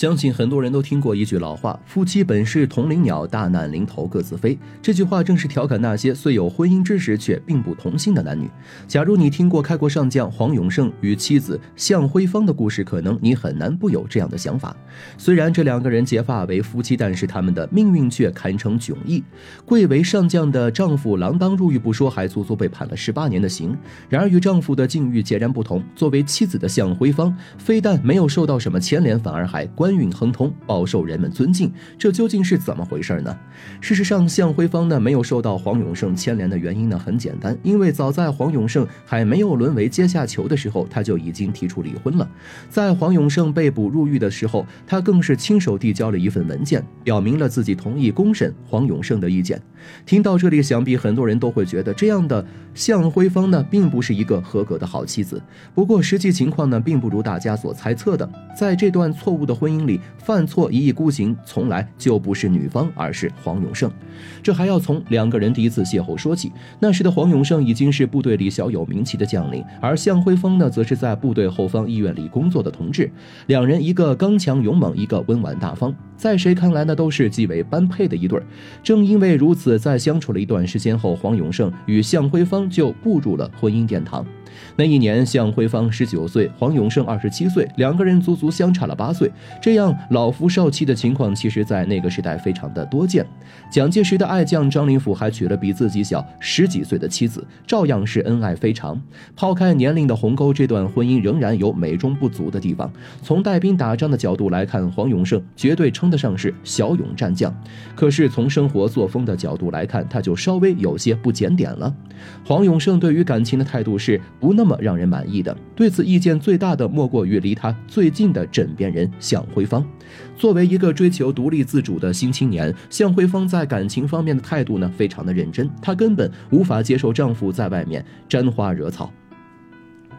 相信很多人都听过一句老话：“夫妻本是同林鸟，大难临头各自飞。”这句话正是调侃那些虽有婚姻之实却并不同心的男女。假如你听过开国上将黄永胜与妻子向辉芳的故事，可能你很难不有这样的想法。虽然这两个人结发为夫妻，但是他们的命运却堪称迥异。贵为上将的丈夫锒铛入狱不说，还足足被判了十八年的刑。然而与丈夫的境遇截然不同，作为妻子的向辉芳，非但没有受到什么牵连，反而还关。官运亨通，饱受人们尊敬，这究竟是怎么回事呢？事实上，向辉芳呢没有受到黄永胜牵连的原因呢很简单，因为早在黄永胜还没有沦为阶下囚的时候，他就已经提出离婚了。在黄永胜被捕入狱的时候，他更是亲手递交了一份文件，表明了自己同意公审黄永胜的意见。听到这里，想必很多人都会觉得这样的向辉芳呢并不是一个合格的好妻子。不过实际情况呢并不如大家所猜测的，在这段错误的婚。姻里犯错一意孤行，从来就不是女方，而是黄永胜。这还要从两个人第一次邂逅说起。那时的黄永胜已经是部队里小有名气的将领，而向辉峰呢，则是在部队后方医院里工作的同志。两人一个刚强勇猛，一个温婉大方，在谁看来呢，都是极为般配的一对。正因为如此，在相处了一段时间后，黄永胜与向辉芳就步入了婚姻殿堂。那一年，向辉芳十九岁，黄永胜二十七岁，两个人足足相差了八岁。这样老夫少妻的情况，其实在那个时代非常的多见。蒋介石的爱将张灵甫还娶了比自己小十几岁的妻子，照样是恩爱非常。抛开年龄的鸿沟，这段婚姻仍然有美中不足的地方。从带兵打仗的角度来看，黄永胜绝对称得上是骁勇战将。可是从生活作风的角度来看，他就稍微有些不检点了。黄永胜对于感情的态度是。不那么让人满意的，对此意见最大的莫过于离他最近的枕边人向辉芳。作为一个追求独立自主的新青年，向辉芳在感情方面的态度呢，非常的认真。她根本无法接受丈夫在外面沾花惹草。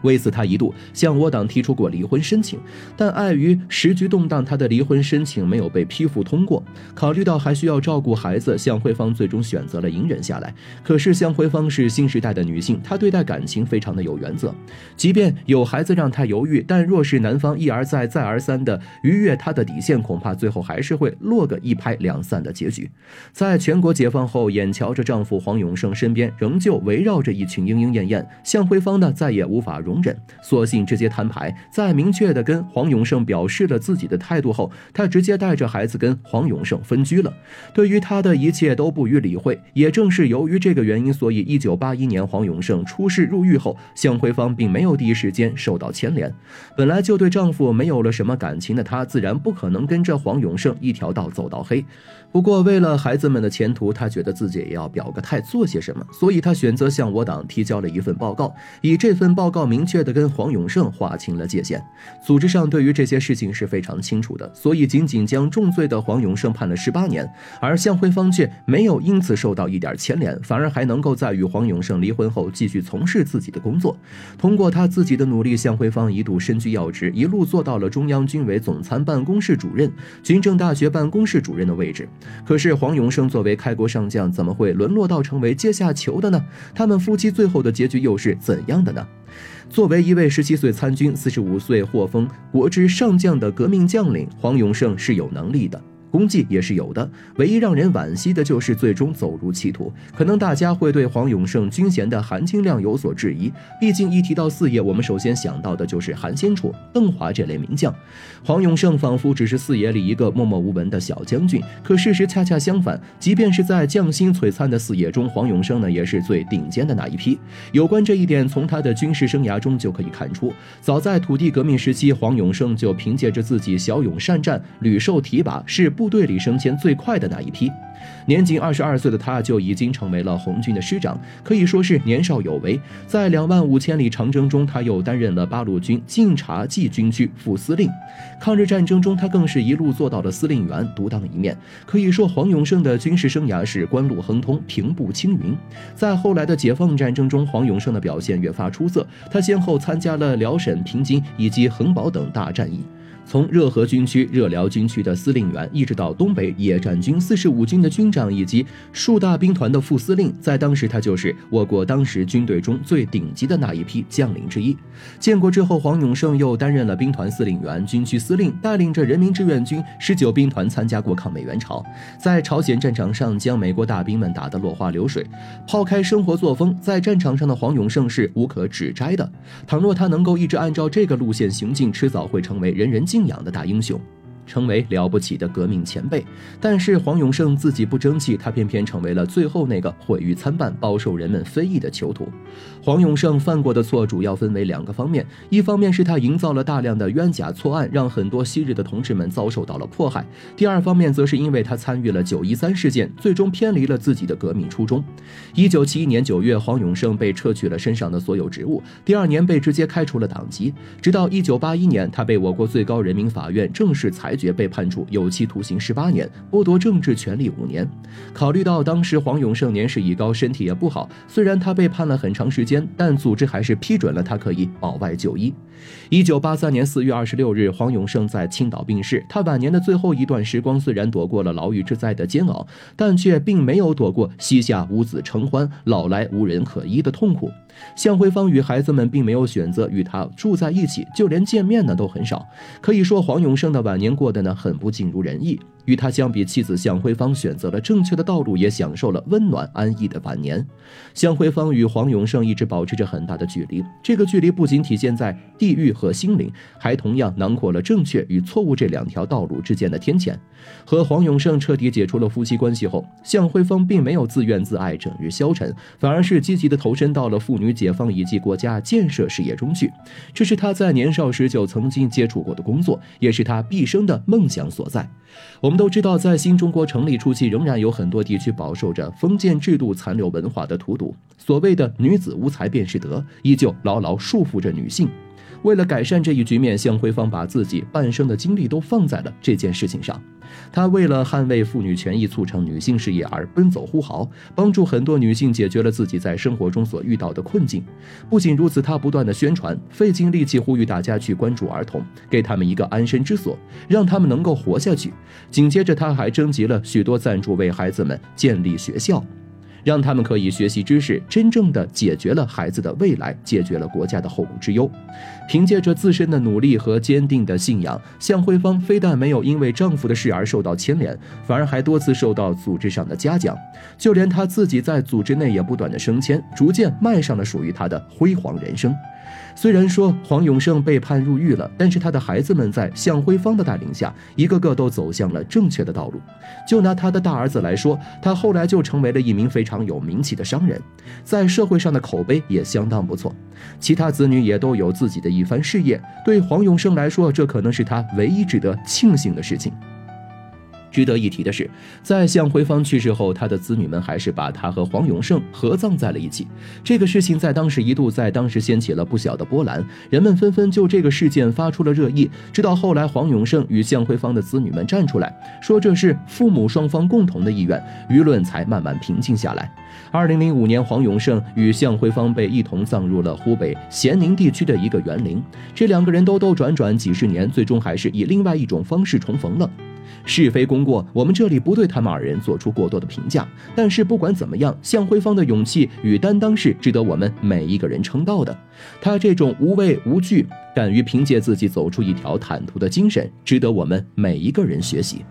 为此，他一度向我党提出过离婚申请，但碍于时局动荡，他的离婚申请没有被批复通过。考虑到还需要照顾孩子，向慧芳最终选择了隐忍下来。可是，向慧芳是新时代的女性，她对待感情非常的有原则。即便有孩子让她犹豫，但若是男方一而再、再而三的逾越她的底线，恐怕最后还是会落个一拍两散的结局。在全国解放后，眼瞧着丈夫黄永胜身边仍旧围绕着一群莺莺燕燕，向慧芳呢再也无法容。容忍，索性直接摊牌。在明确的跟黄永胜表示了自己的态度后，他直接带着孩子跟黄永胜分居了。对于他的一切都不予理会。也正是由于这个原因，所以一九八一年黄永胜出事入狱后，向辉芳并没有第一时间受到牵连。本来就对丈夫没有了什么感情的她，自然不可能跟着黄永胜一条道走到黑。不过为了孩子们的前途，她觉得自己也要表个态，做些什么，所以她选择向我党提交了一份报告，以这份报告名。明确的跟黄永胜划清了界限，组织上对于这些事情是非常清楚的，所以仅仅将重罪的黄永胜判了十八年，而向辉芳却没有因此受到一点牵连，反而还能够在与黄永胜离婚后继续从事自己的工作。通过他自己的努力，向辉芳一度身居要职，一路做到了中央军委总参办公室主任、军政大学办公室主任的位置。可是黄永胜作为开国上将，怎么会沦落到成为阶下囚的呢？他们夫妻最后的结局又是怎样的呢？作为一位十七岁参军、四十五岁获封国之上将的革命将领，黄永胜是有能力的。功绩也是有的，唯一让人惋惜的就是最终走入歧途。可能大家会对黄永胜军衔的含金量有所质疑，毕竟一提到四爷，我们首先想到的就是韩先楚、邓华这类名将。黄永胜仿佛只是四爷里一个默默无闻的小将军，可事实恰恰相反。即便是在将星璀璨的四爷中，黄永胜呢也是最顶尖的那一批。有关这一点，从他的军事生涯中就可以看出。早在土地革命时期，黄永胜就凭借着自己骁勇善战，屡受提拔，是不。部队里升迁最快的那一批，年仅二十二岁的他就已经成为了红军的师长，可以说是年少有为。在两万五千里长征中，他又担任了八路军晋察冀军区副司令。抗日战争中，他更是一路做到了司令员，独当一面。可以说，黄永胜的军事生涯是官路亨通，平步青云。在后来的解放战争中，黄永胜的表现越发出色，他先后参加了辽沈、平津以及恒宝等大战役。从热河军区、热辽军区的司令员，一直到东北野战军四十五军的军长以及数大兵团的副司令，在当时他就是我国当时军队中最顶级的那一批将领之一。建国之后，黄永胜又担任了兵团司令员、军区司令，带领着人民志愿军十九兵团参加过抗美援朝，在朝鲜战场上将美国大兵们打得落花流水。抛开生活作风，在战场上的黄永胜是无可指摘的。倘若他能够一直按照这个路线行进，迟早会成为人人敬。仰的大英雄。成为了不起的革命前辈，但是黄永胜自己不争气，他偏偏成为了最后那个毁誉参半、饱受人们非议的囚徒。黄永胜犯过的错主要分为两个方面：一方面是他营造了大量的冤假错案，让很多昔日的同志们遭受到了迫害；第二方面则是因为他参与了九一三事件，最终偏离了自己的革命初衷。一九七一年九月，黄永胜被撤去了身上的所有职务，第二年被直接开除了党籍。直到一九八一年，他被我国最高人民法院正式裁。裁决被判处有期徒刑十八年，剥夺政治权利五年。考虑到当时黄永胜年事已高，身体也不好，虽然他被判了很长时间，但组织还是批准了他可以保外就医。一九八三年四月二十六日，黄永胜在青岛病逝。他晚年的最后一段时光，虽然躲过了牢狱之灾的煎熬，但却并没有躲过膝下无子承欢、老来无人可依的痛苦。向辉芳与孩子们并没有选择与他住在一起，就连见面呢都很少。可以说，黄永胜的晚年过得呢很不尽如人意。与他相比，妻子向辉芳选择了正确的道路，也享受了温暖安逸的晚年。向辉芳与黄永胜一直保持着很大的距离，这个距离不仅体现在地域和心灵，还同样囊括了正确与错误这两条道路之间的天堑。和黄永胜彻底解除了夫妻关系后，向辉芳并没有自怨自艾、整日消沉，反而是积极的投身到了妇女解放以及国家建设事业中去。这是他在年少时就曾经接触过的工作，也是他毕生的梦想所在。我。我们都知道，在新中国成立初期，仍然有很多地区饱受着封建制度残留文化的荼毒。所谓的“女子无才便是德”，依旧牢牢束缚着女性。为了改善这一局面，向辉芳把自己半生的精力都放在了这件事情上。他为了捍卫妇女权益、促成女性事业而奔走呼号，帮助很多女性解决了自己在生活中所遇到的困境。不仅如此，他不断的宣传，费尽力气呼吁大家去关注儿童，给他们一个安身之所，让他们能够活下去。紧接着，他还征集了许多赞助，为孩子们建立学校。让他们可以学习知识，真正的解决了孩子的未来，解决了国家的后顾之忧。凭借着自身的努力和坚定的信仰，向慧芳非但没有因为丈夫的事而受到牵连，反而还多次受到组织上的嘉奖。就连她自己在组织内也不断的升迁，逐渐迈上了属于她的辉煌人生。虽然说黄永胜被判入狱了，但是他的孩子们在向辉芳的带领下，一个个都走向了正确的道路。就拿他的大儿子来说，他后来就成为了一名非常有名气的商人，在社会上的口碑也相当不错。其他子女也都有自己的一番事业。对黄永胜来说，这可能是他唯一值得庆幸的事情。值得一提的是，在向辉芳去世后，他的子女们还是把他和黄永胜合葬在了一起。这个事情在当时一度在当时掀起了不小的波澜，人们纷纷就这个事件发出了热议。直到后来，黄永胜与向辉芳的子女们站出来说这是父母双方共同的意愿，舆论才慢慢平静下来。二零零五年，黄永胜与向辉芳被一同葬入了湖北咸宁地区的一个园林。这两个人兜兜转转几十年，最终还是以另外一种方式重逢了。是非功过，我们这里不对他们二人做出过多的评价。但是不管怎么样，向辉芳的勇气与担当是值得我们每一个人称道的。他这种无畏无惧、敢于凭借自己走出一条坦途的精神，值得我们每一个人学习。